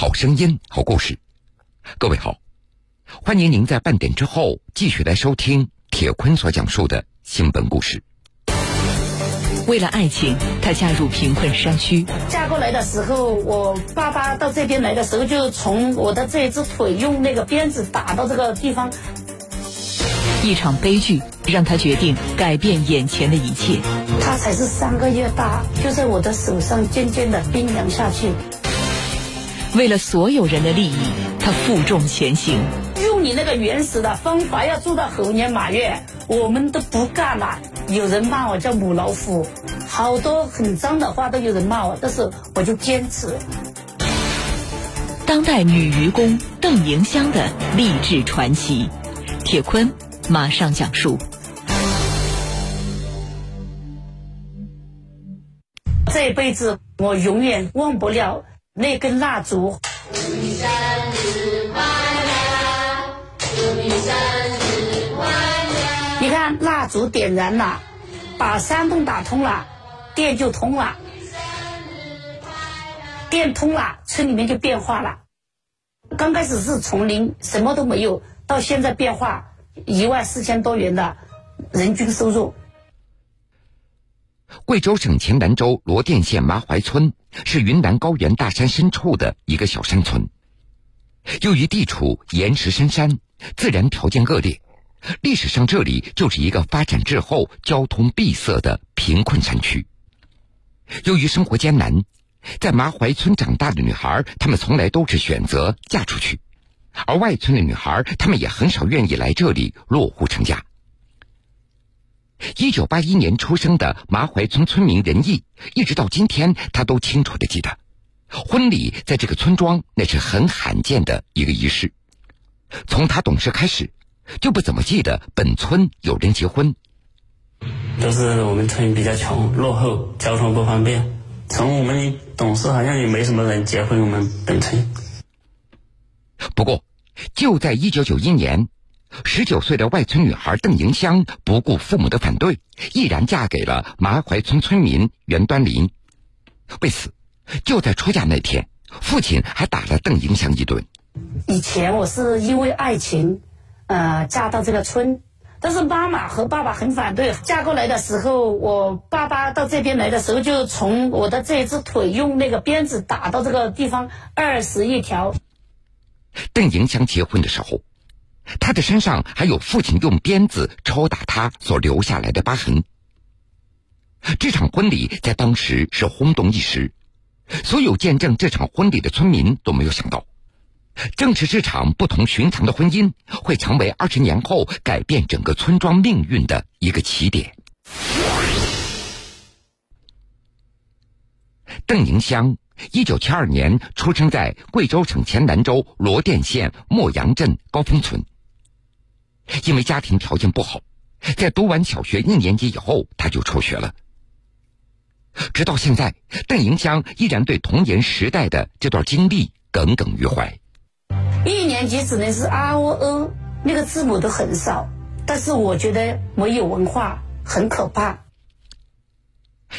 好声音，好故事。各位好，欢迎您在半点之后继续来收听铁坤所讲述的新闻故事。为了爱情，她嫁入贫困山区。嫁过来的时候，我爸爸到这边来的时候，就从我的这一只腿用那个鞭子打到这个地方。一场悲剧让她决定改变眼前的一切。他才是三个月大，就在我的手上渐渐的冰凉下去。为了所有人的利益，他负重前行。用你那个原始的方法，要做到猴年马月，我们都不干了。有人骂我叫母老虎，好多很脏的话都有人骂我，但是我就坚持。当代女愚公邓迎香的励志传奇，铁坤马上讲述。这辈子我永远忘不了那根蜡烛。祝你生日快乐，祝你生日快乐。你看蜡烛点燃了，把山洞打通了，电就通了。电通了，村里面就变化了。刚开始是丛林，什么都没有，到现在变化，一万四千多元的人均收入。贵州省黔南州罗店县麻怀村是云南高原大山深处的一个小山村，由于地处岩石深山，自然条件恶劣，历史上这里就是一个发展滞后、交通闭塞的贫困山区。由于生活艰难，在麻怀村长大的女孩，她们从来都是选择嫁出去，而外村的女孩，她们也很少愿意来这里落户成家。一九八一年出生的麻怀村村民仁义，一直到今天，他都清楚的记得，婚礼在这个村庄那是很罕见的一个仪式。从他懂事开始，就不怎么记得本村有人结婚。就是我们村比较穷、落后，交通不方便。从我们懂事，好像也没什么人结婚。我们本村。不过，就在一九九一年。十九岁的外村女孩邓迎香不顾父母的反对，毅然嫁给了麻怀村村民袁端林。为此，就在出嫁那天，父亲还打了邓迎香一顿。以前我是因为爱情，呃，嫁到这个村，但是妈妈和爸爸很反对。嫁过来的时候，我爸爸到这边来的时候，就从我的这只腿用那个鞭子打到这个地方二十一条。邓迎香结婚的时候。他的身上还有父亲用鞭子抽打他所留下来的疤痕。这场婚礼在当时是轰动一时，所有见证这场婚礼的村民都没有想到，正是这场不同寻常的婚姻，会成为二十年后改变整个村庄命运的一个起点。邓迎香，一九七二年出生在贵州省黔南州罗店县莫阳镇高峰村。因为家庭条件不好，在读完小学一年级以后，他就辍学了。直到现在，邓迎香依然对童年时代的这段经历耿耿于怀。一年级只能是啊喔哦，那个字母都很少，但是我觉得没有文化很可怕。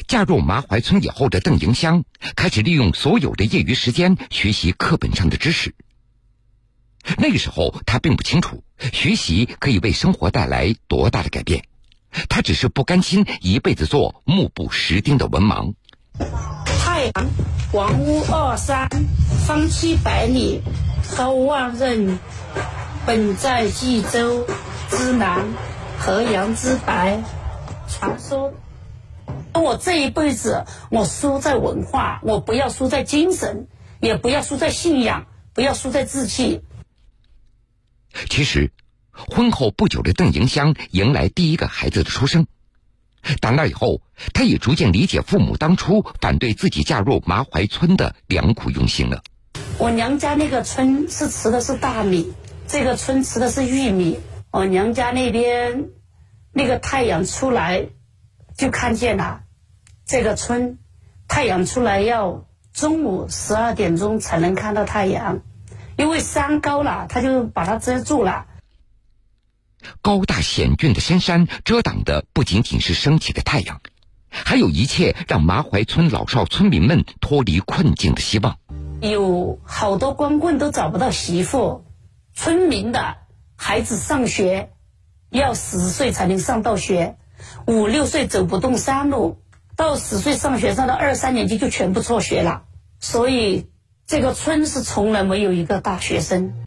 嫁入麻怀村以后的邓迎香，开始利用所有的业余时间学习课本上的知识。那个时候，他并不清楚学习可以为生活带来多大的改变，他只是不甘心一辈子做目不识丁的文盲。太阳，王屋二三，方七百里，高万仞，本在冀州之南，河阳之北。传说，我这一辈子，我输在文化，我不要输在精神，也不要输在信仰，不要输在志气。其实，婚后不久的邓迎香迎来第一个孩子的出生。打那以后，她也逐渐理解父母当初反对自己嫁入麻怀村的良苦用心了。我娘家那个村是吃的是大米，这个村吃的是玉米。我娘家那边那个太阳出来，就看见了。这个村太阳出来要中午十二点钟才能看到太阳。因为山高了，他就把它遮住了。高大险峻的深山遮挡的不仅仅是升起的太阳，还有一切让麻怀村老少村民们脱离困境的希望。有好多光棍都找不到媳妇，村民的孩子上学要十岁才能上到学，五六岁走不动山路，到十岁上学上到二三年级就全部辍学了，所以这个村是从来没有一个大学生。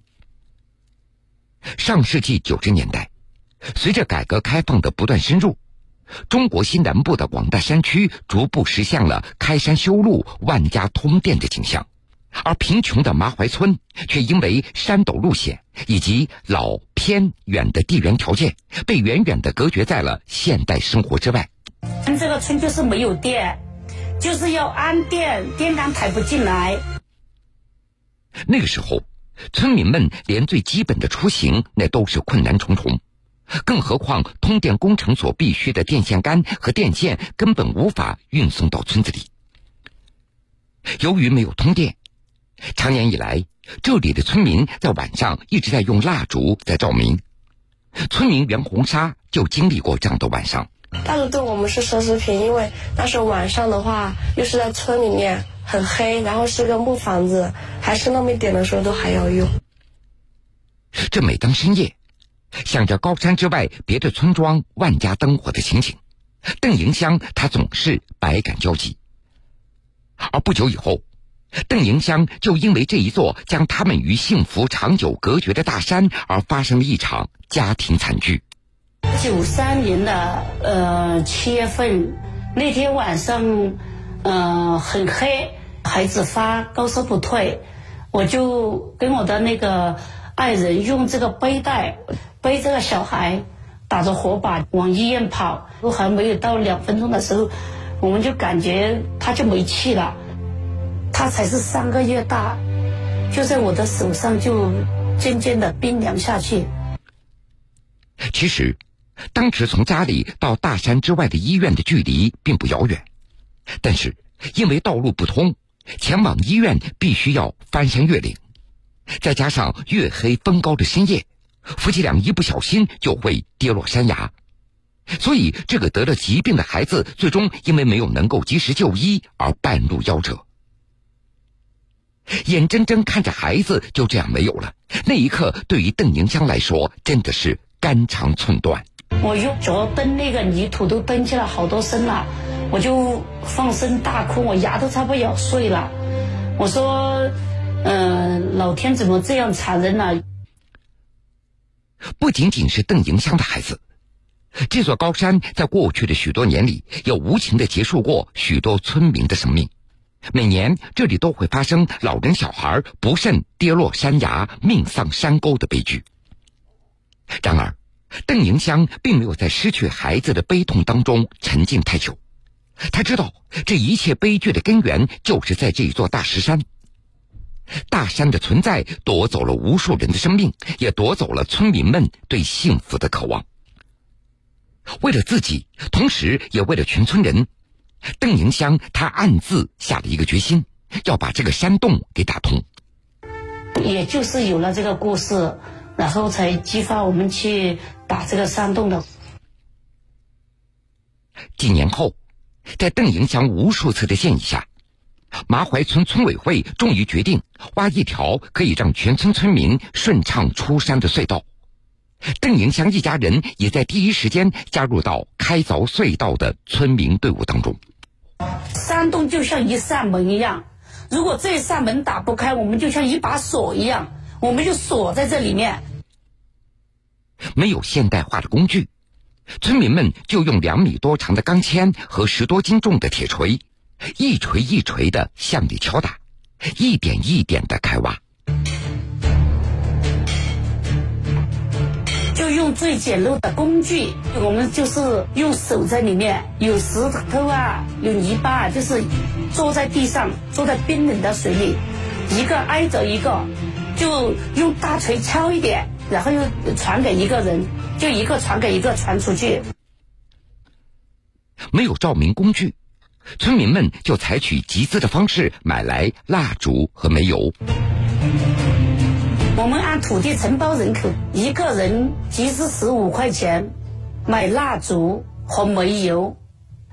上世纪九十年代，随着改革开放的不断深入，中国西南部的广大山区逐步实现了开山修路、万家通电的景象。而贫穷的麻怀村却因为山陡路险以及老偏远的地缘条件，被远远的隔绝在了现代生活之外。这个村就是没有电，就是要安电，电杆抬不进来。那个时候，村民们连最基本的出行那都是困难重重，更何况通电工程所必须的电线杆和电线根本无法运送到村子里。由于没有通电。长年以来，这里的村民在晚上一直在用蜡烛在照明。村民袁红沙就经历过这样的晚上。但是对我们是奢侈品，因为那时候晚上的话，又是在村里面很黑，然后是个木房子，还是那么一点的时候都还要用。这每当深夜，想着高山之外别的村庄万家灯火的情景，邓迎香她总是百感交集。而不久以后。邓迎香就因为这一座将他们与幸福长久隔绝的大山而发生了一场家庭惨剧。九三年的呃七月份那天晚上，呃很黑，孩子发高烧不退，我就跟我的那个爱人用这个背带背这个小孩，打着火把往医院跑，都还没有到两分钟的时候，我们就感觉他就没气了。他才是三个月大，就在我的手上就渐渐的冰凉下去。其实，当时从家里到大山之外的医院的距离并不遥远，但是因为道路不通，前往医院必须要翻山越岭，再加上月黑风高的深夜，夫妻俩一不小心就会跌落山崖，所以这个得了疾病的孩子最终因为没有能够及时就医而半路夭折。眼睁睁看着孩子就这样没有了，那一刻对于邓迎香来说真的是肝肠寸断。我用脚蹬那个泥土都蹬起了好多声了，我就放声大哭，我牙都差不多咬碎了。我说：“嗯，老天怎么这样残忍呢？”不仅仅是邓迎香的孩子，这座高山在过去的许多年里，也无情的结束过许多村民的生命。每年这里都会发生老人、小孩不慎跌落山崖、命丧山沟的悲剧。然而，邓迎香并没有在失去孩子的悲痛当中沉浸太久。他知道，这一切悲剧的根源就是在这一座大石山。大山的存在夺走了无数人的生命，也夺走了村民们对幸福的渴望。为了自己，同时也为了全村人。邓迎香，他暗自下了一个决心，要把这个山洞给打通。也就是有了这个故事，然后才激发我们去打这个山洞的。几年后，在邓迎祥无数次的建议下，麻怀村村委会终于决定挖一条可以让全村村民顺畅出山的隧道。邓迎祥一家人也在第一时间加入到开凿隧道的村民队伍当中。山洞就像一扇门一样，如果这扇门打不开，我们就像一把锁一样，我们就锁在这里面。没有现代化的工具，村民们就用两米多长的钢钎和十多斤重的铁锤，一锤一锤的向里敲打，一点一点的开挖。就用最简陋的工具，我们就是用手在里面，有石头啊，有泥巴啊，就是坐在地上，坐在冰冷的水里，一个挨着一个，就用大锤敲一点，然后又传给一个人，就一个传给一个传出去。没有照明工具，村民们就采取集资的方式买来蜡烛和煤油。我们按土地承包人口，一个人集资十五块钱，买蜡烛和煤油，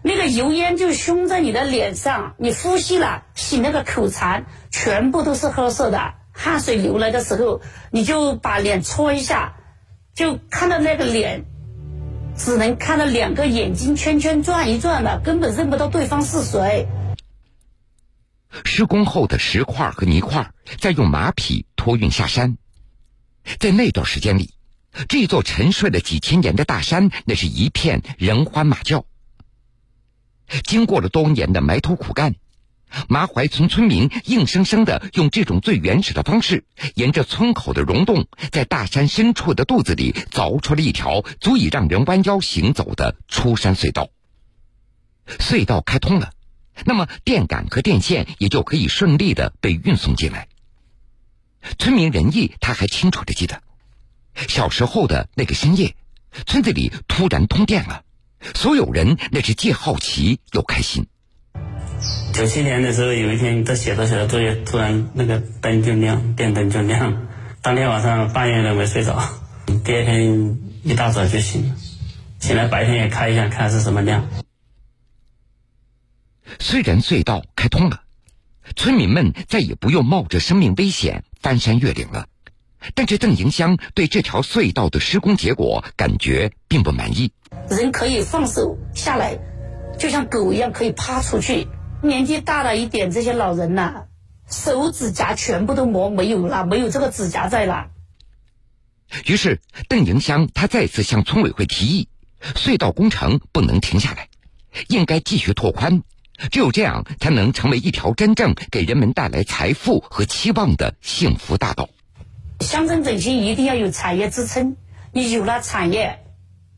那个油烟就熏在你的脸上，你呼吸了，洗那个口馋，全部都是褐色的。汗水流来的时候，你就把脸搓一下，就看到那个脸，只能看到两个眼睛圈圈转一转的，根本认不到对方是谁。施工后的石块和泥块再用马匹托运下山，在那段时间里，这座沉睡了几千年的大山，那是一片人欢马叫。经过了多年的埋头苦干。麻怀村村民硬生生的用这种最原始的方式，沿着村口的溶洞，在大山深处的肚子里凿出了一条足以让人弯腰行走的出山隧道。隧道开通了，那么电杆和电线也就可以顺利的被运送进来。村民仁义他还清楚的记得，小时候的那个深夜，村子里突然通电了，所有人那是既好奇又开心。九七年的时候，有一天在写着写着作业，突然那个灯就亮，电灯就亮。当天晚上半夜都没睡着，第二天一大早就醒了，醒来白天也开一下，看是什么亮。虽然隧道开通了，村民们再也不用冒着生命危险翻山越岭了，但是邓迎香对这条隧道的施工结果感觉并不满意。人可以放手下来，就像狗一样可以趴出去。年纪大了一点，这些老人呐，手指甲全部都磨没有了，没有这个指甲在了。于是，邓迎香他再次向村委会提议，隧道工程不能停下来，应该继续拓宽，只有这样才能成为一条真正给人们带来财富和期望的幸福大道。乡镇振兴一定要有产业支撑，你有了产业，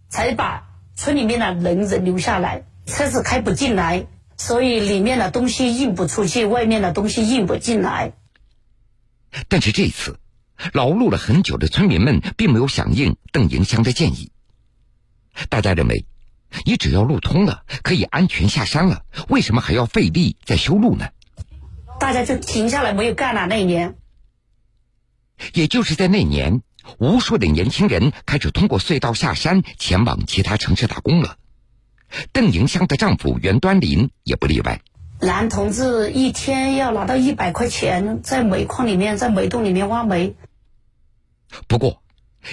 才把村里面的人人留下来，车子开不进来。所以里面的东西运不出去，外面的东西运不进来。但是这次，劳碌了很久的村民们并没有响应邓迎香的建议。大家认为，你只要路通了，可以安全下山了，为什么还要费力在修路呢？大家就停下来没有干了。那一年，也就是在那年，无数的年轻人开始通过隧道下山，前往其他城市打工了。邓迎香的丈夫袁端林也不例外。男同志一天要拿到一百块钱，在煤矿里面，在煤洞里面挖煤。不过，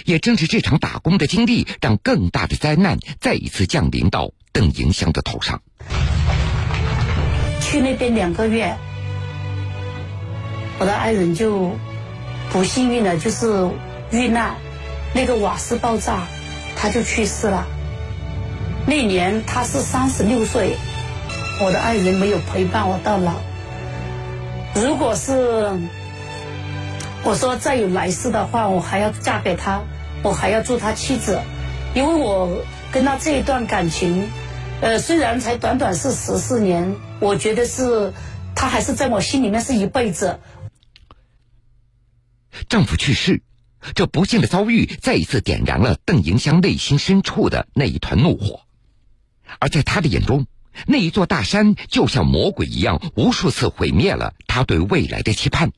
也正是这场打工的经历，让更大的灾难再一次降临到邓迎香的头上。去那边两个月，我的爱人就不幸运的就是遇难，那个瓦斯爆炸，他就去世了。那年他是三十六岁，我的爱人没有陪伴我到老。如果是我说再有来世的话，我还要嫁给他，我还要做他妻子，因为我跟他这一段感情，呃，虽然才短短是十四年，我觉得是他还是在我心里面是一辈子。丈夫去世，这不幸的遭遇再一次点燃了邓迎香内心深处的那一团怒火。而在他的眼中，那一座大山就像魔鬼一样，无数次毁灭了他对未来的期盼。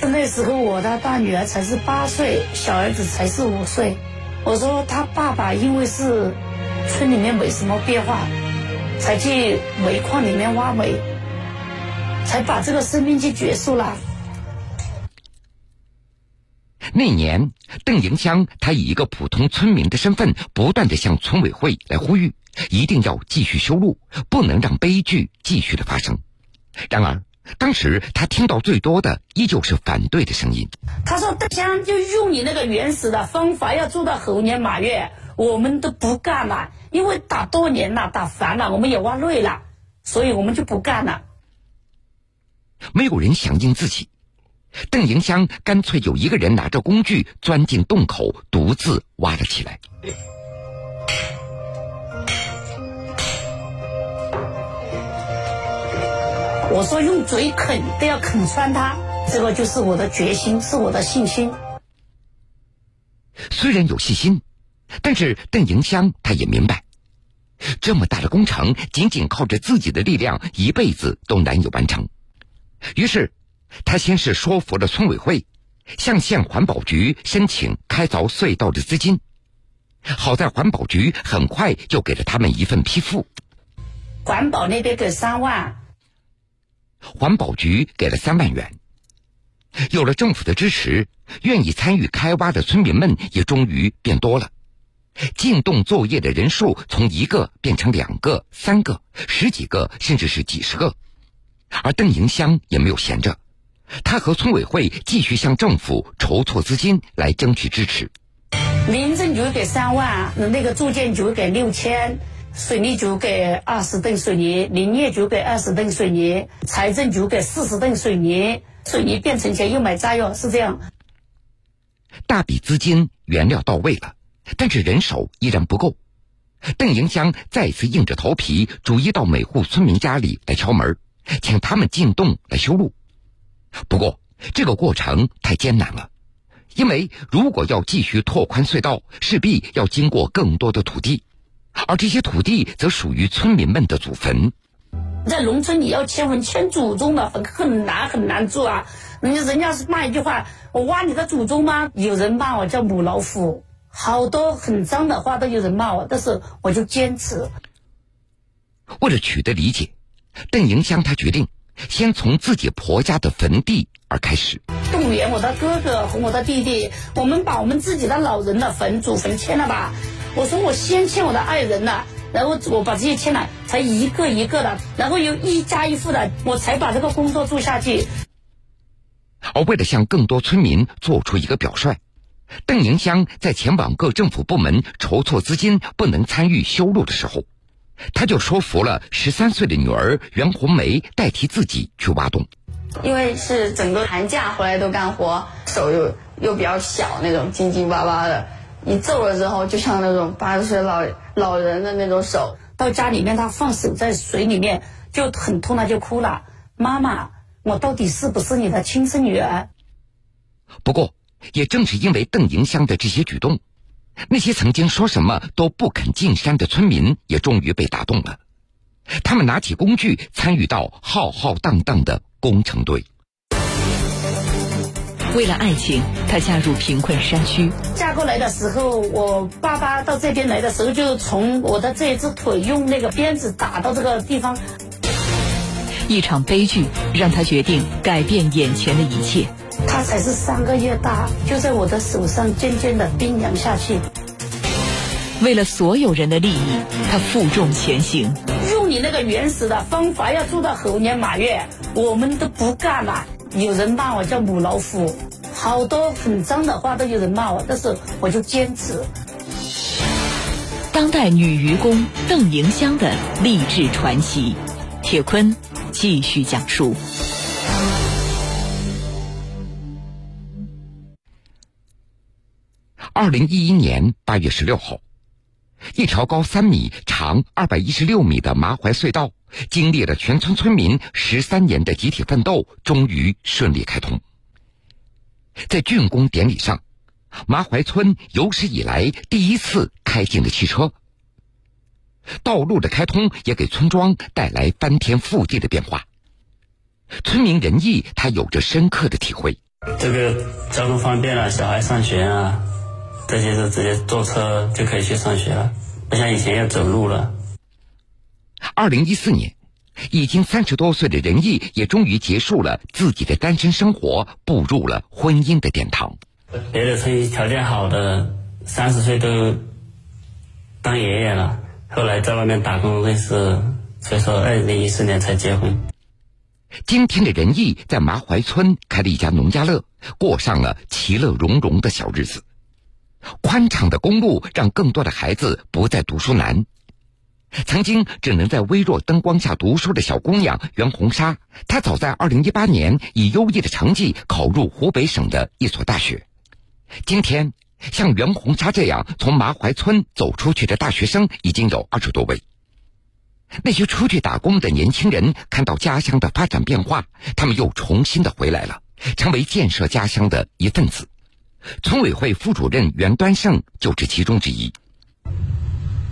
那时候我的大女儿才是八岁，小儿子才是五岁。我说他爸爸因为是村里面没什么变化，才去煤矿里面挖煤，才把这个生命去结束了。那年，邓迎香她以一个普通村民的身份，不断的向村委会来呼吁。一定要继续修路，不能让悲剧继续的发生。然而，当时他听到最多的依旧是反对的声音。他说：“邓香就用你那个原始的方法，要做到猴年马月，我们都不干了，因为打多年了，打烦了，我们也挖累了，所以我们就不干了。”没有人响应自己，邓迎香干脆有一个人拿着工具钻进洞口，独自挖了起来。我说用嘴啃都要啃穿它，这个就是我的决心，是我的信心。虽然有信心，但是邓迎香他也明白，这么大的工程，仅仅靠着自己的力量，一辈子都难以完成。于是，他先是说服了村委会，向县环保局申请开凿隧道的资金。好在环保局很快就给了他们一份批复。环保那边给三万，环保局给了三万元。有了政府的支持，愿意参与开挖的村民们也终于变多了。进洞作业的人数从一个变成两个、三个、十几个，甚至是几十个。而邓迎香也没有闲着，他和村委会继续向政府筹措资金来争取支持。民政局给三万，那个住建局给六千，水利局给二十吨水泥，林业局给二十吨水泥，财政局给四十吨水泥，水泥变成钱又买炸药，是这样。大笔资金、原料到位了，但是人手依然不够。邓迎香再次硬着头皮，逐一到每户村民家里来敲门，请他们进洞来修路。不过这个过程太艰难了。因为如果要继续拓宽隧道，势必要经过更多的土地，而这些土地则属于村民们的祖坟。在农村，你要迁坟迁祖宗的坟很难很难做啊！人家人家是骂一句话：“我挖你的祖宗吗？”有人骂我叫母老虎，好多很脏的话都有人骂我，但是我就坚持。为了取得理解，邓迎香她决定先从自己婆家的坟地而开始。动员我的哥哥和我的弟弟，我们把我们自己的老人的坟祖坟迁了吧。我说我先欠我的爱人了，然后我把这些欠了，才一个一个的，然后又一家一户的，我才把这个工作做下去。而为了向更多村民做出一个表率，邓迎香在前往各政府部门筹措资金，不能参与修路的时候，他就说服了十三岁的女儿袁红梅代替自己去挖洞。因为是整个寒假回来都干活，手又又比较小那种，紧紧巴巴的，一揍了之后，就像那种八十岁老老人的那种手。到家里面，他放手在水里面就很痛，他就哭了。妈妈，我到底是不是你的亲生女儿？不过，也正是因为邓迎香的这些举动，那些曾经说什么都不肯进山的村民也终于被打动了。他们拿起工具，参与到浩浩荡荡的工程队。为了爱情，她嫁入贫困山区。嫁过来的时候，我爸爸到这边来的时候，就从我的这一只腿用那个鞭子打到这个地方。一场悲剧让她决定改变眼前的一切。他才是三个月大，就在我的手上渐渐的冰凉下去。为了所有人的利益，她负重前行。用你那个原始的方法，要做到猴年马月，我们都不干了。有人骂我叫母老虎，好多很脏的话都有人骂我，但是我就坚持。当代女愚公邓迎香的励志传奇，铁坤继续讲述。二零一一年八月十六号，一条高三米、长二百一十六米的麻槐隧道，经历了全村村民十三年的集体奋斗，终于顺利开通。在竣工典礼上，麻槐村有史以来第一次开进了汽车。道路的开通也给村庄带来翻天覆地的变化。村民仁义，他有着深刻的体会。这个交通方便了，小孩上学啊，这些都直接坐车就可以去上学了，不像以前要走路了。二零一四年，已经三十多岁的仁义也终于结束了自己的单身生活，步入了婚姻的殿堂。别的村条件好的，三十岁都当爷爷了，后来在外面打工认识，所以说二零一四年才结婚。今天的仁义在麻槐村开了一家农家乐，过上了其乐融融的小日子。宽敞的公路让更多的孩子不再读书难。曾经只能在微弱灯光下读书的小姑娘袁红莎，她早在二零一八年以优异的成绩考入湖北省的一所大学。今天，像袁红莎这样从麻槐村走出去的大学生已经有二十多位。那些出去打工的年轻人看到家乡的发展变化，他们又重新的回来了，成为建设家乡的一份子。村委会副主任袁端胜就是其中之一。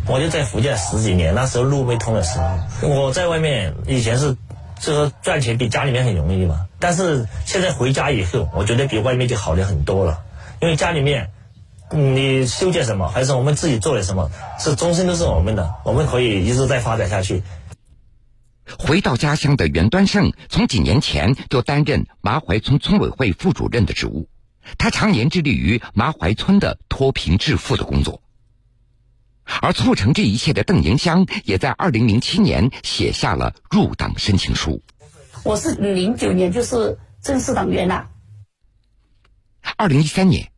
我就在福建十几年，那时候路没通的时候，我在外面以前是，就是赚钱比家里面很容易嘛。但是现在回家以后，我觉得比外面就好的很多了，因为家里面，你修建什么，还是我们自己做的什么，是终身都是我们的，我们可以一直在发展下去。回到家乡的袁端胜，从几年前就担任麻怀村村委会副主任的职务。他常年致力于麻怀村的脱贫致富的工作。而促成这一切的邓迎香，也在二零零七年写下了入党申请书。我是零九年就是正式党员了。二零一三年，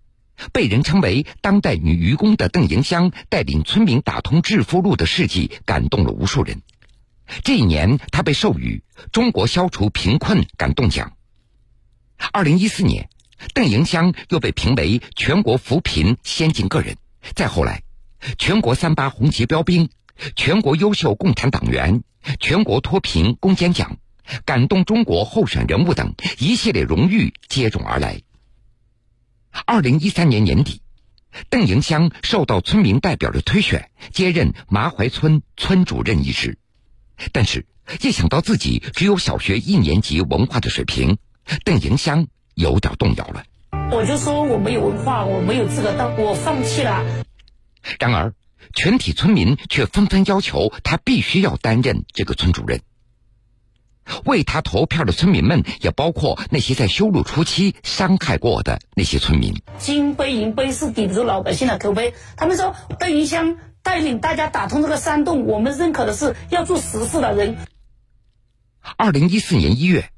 被人称为当代女愚公的邓迎香带领村民打通致富路的事迹，感动了无数人。这一年，她被授予中国消除贫困感动奖。二零一四年，邓迎香又被评为全国扶贫先进个人。再后来，全国三八红旗标兵、全国优秀共产党员、全国脱贫攻坚奖、感动中国候选人物等一系列荣誉接踵而来。二零一三年年底，邓迎香受到村民代表的推选，接任麻怀村村主任一职。但是，一想到自己只有小学一年级文化的水平，邓迎香有点动摇了。我就说我没有文化，我没有资格当，我放弃了。然而，全体村民却纷纷要求他必须要担任这个村主任。为他投票的村民们，也包括那些在修路初期伤害过的那些村民。金杯银杯是抵不住老百姓的口碑。他们说邓迎香带领大家打通这个山洞，我们认可的是要做实事的人。二零一四年一月，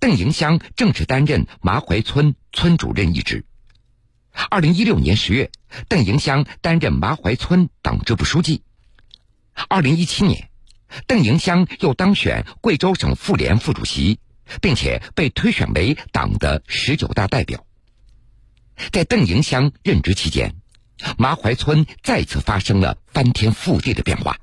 邓迎香正式担任麻怀村村主任一职。二零一六年十月，邓迎香担任麻怀村党支部书记。二零一七年。邓迎香又当选贵州省妇联副主席，并且被推选为党的十九大代表。在邓迎香任职期间，麻怀村再次发生了翻天覆地的变化。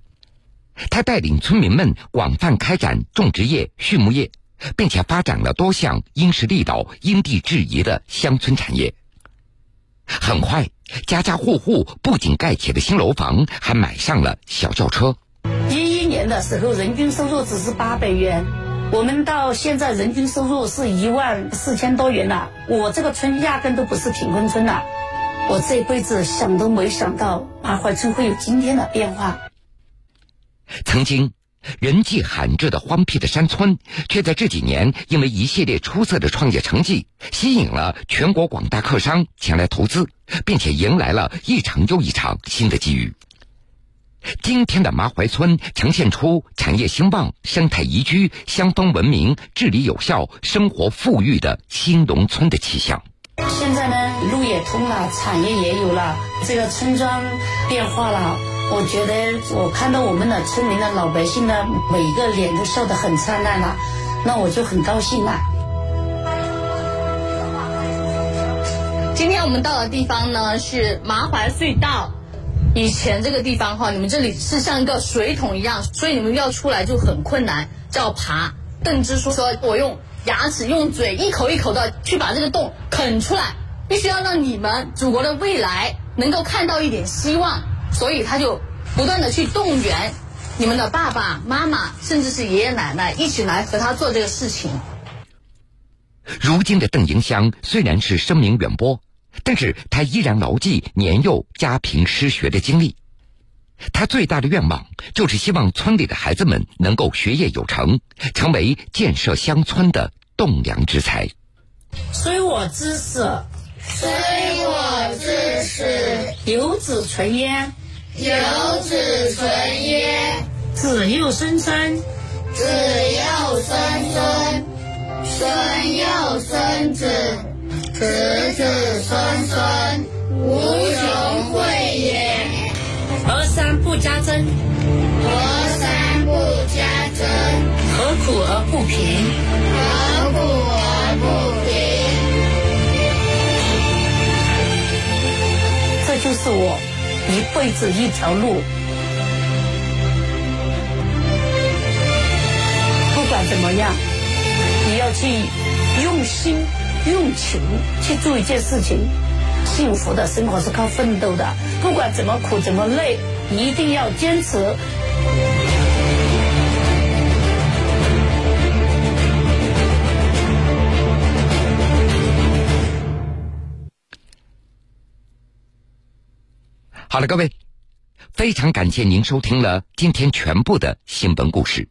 他带领村民们广泛开展种植业、畜牧业，并且发展了多项因势利导、因地制宜的乡村产业。很快，家家户户不仅盖起了新楼房，还买上了小轿车。一一年的时候，人均收入只是八百元，我们到现在人均收入是一万四千多元了。我这个村压根都不是贫困村了，我这辈子想都没想到麻怀村会有今天的变化。曾经人迹罕至的荒僻的山村，却在这几年因为一系列出色的创业成绩，吸引了全国广大客商前来投资，并且迎来了一场又一场新的机遇。今天的麻怀村呈现出产业兴旺、生态宜居、乡风文明、治理有效、生活富裕的新农村的气象。现在呢，路也通了，产业也有了，这个村庄变化了。我觉得我看到我们的村民的老百姓的每一个脸都笑得很灿烂了，那我就很高兴了。今天我们到的地方呢是麻怀隧道。以前这个地方哈，你们这里是像一个水桶一样，所以你们要出来就很困难，叫爬。邓支书说：“我用牙齿、用嘴一口一口的去把这个洞啃出来，必须要让你们祖国的未来能够看到一点希望。”所以他就不断的去动员你们的爸爸妈妈，甚至是爷爷奶奶一起来和他做这个事情。如今的邓迎香虽然是声名远播。但是他依然牢记年幼家贫失学的经历，他最大的愿望就是希望村里的孩子们能够学业有成，成为建设乡村的栋梁之才。虽我知识，虽我知识，有子存焉，有子存焉，子又孙孙，子又孙孙，孙又孙子。子子孙孙无穷匮也。河山不加增，河山不加增，何苦而不平？何苦而不平？这就是我一辈子一条路。不管怎么样，你要去用心。用情去做一件事情，幸福的生活是靠奋斗的。不管怎么苦怎么累，一定要坚持。好了，各位，非常感谢您收听了今天全部的新闻故事。